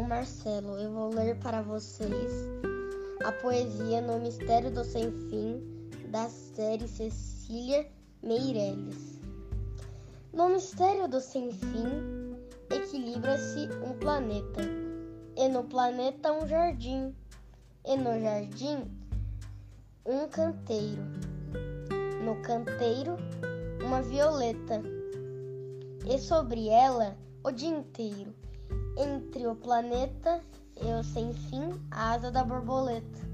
Marcelo. Eu vou ler para vocês a poesia No Mistério do Sem Fim, da série Cecília Meirelles. No mistério do sem fim, equilibra-se um planeta, e no planeta um jardim, e no jardim um canteiro, no canteiro uma violeta, e sobre ela o dia inteiro entre o planeta e o sem fim, a asa da borboleta.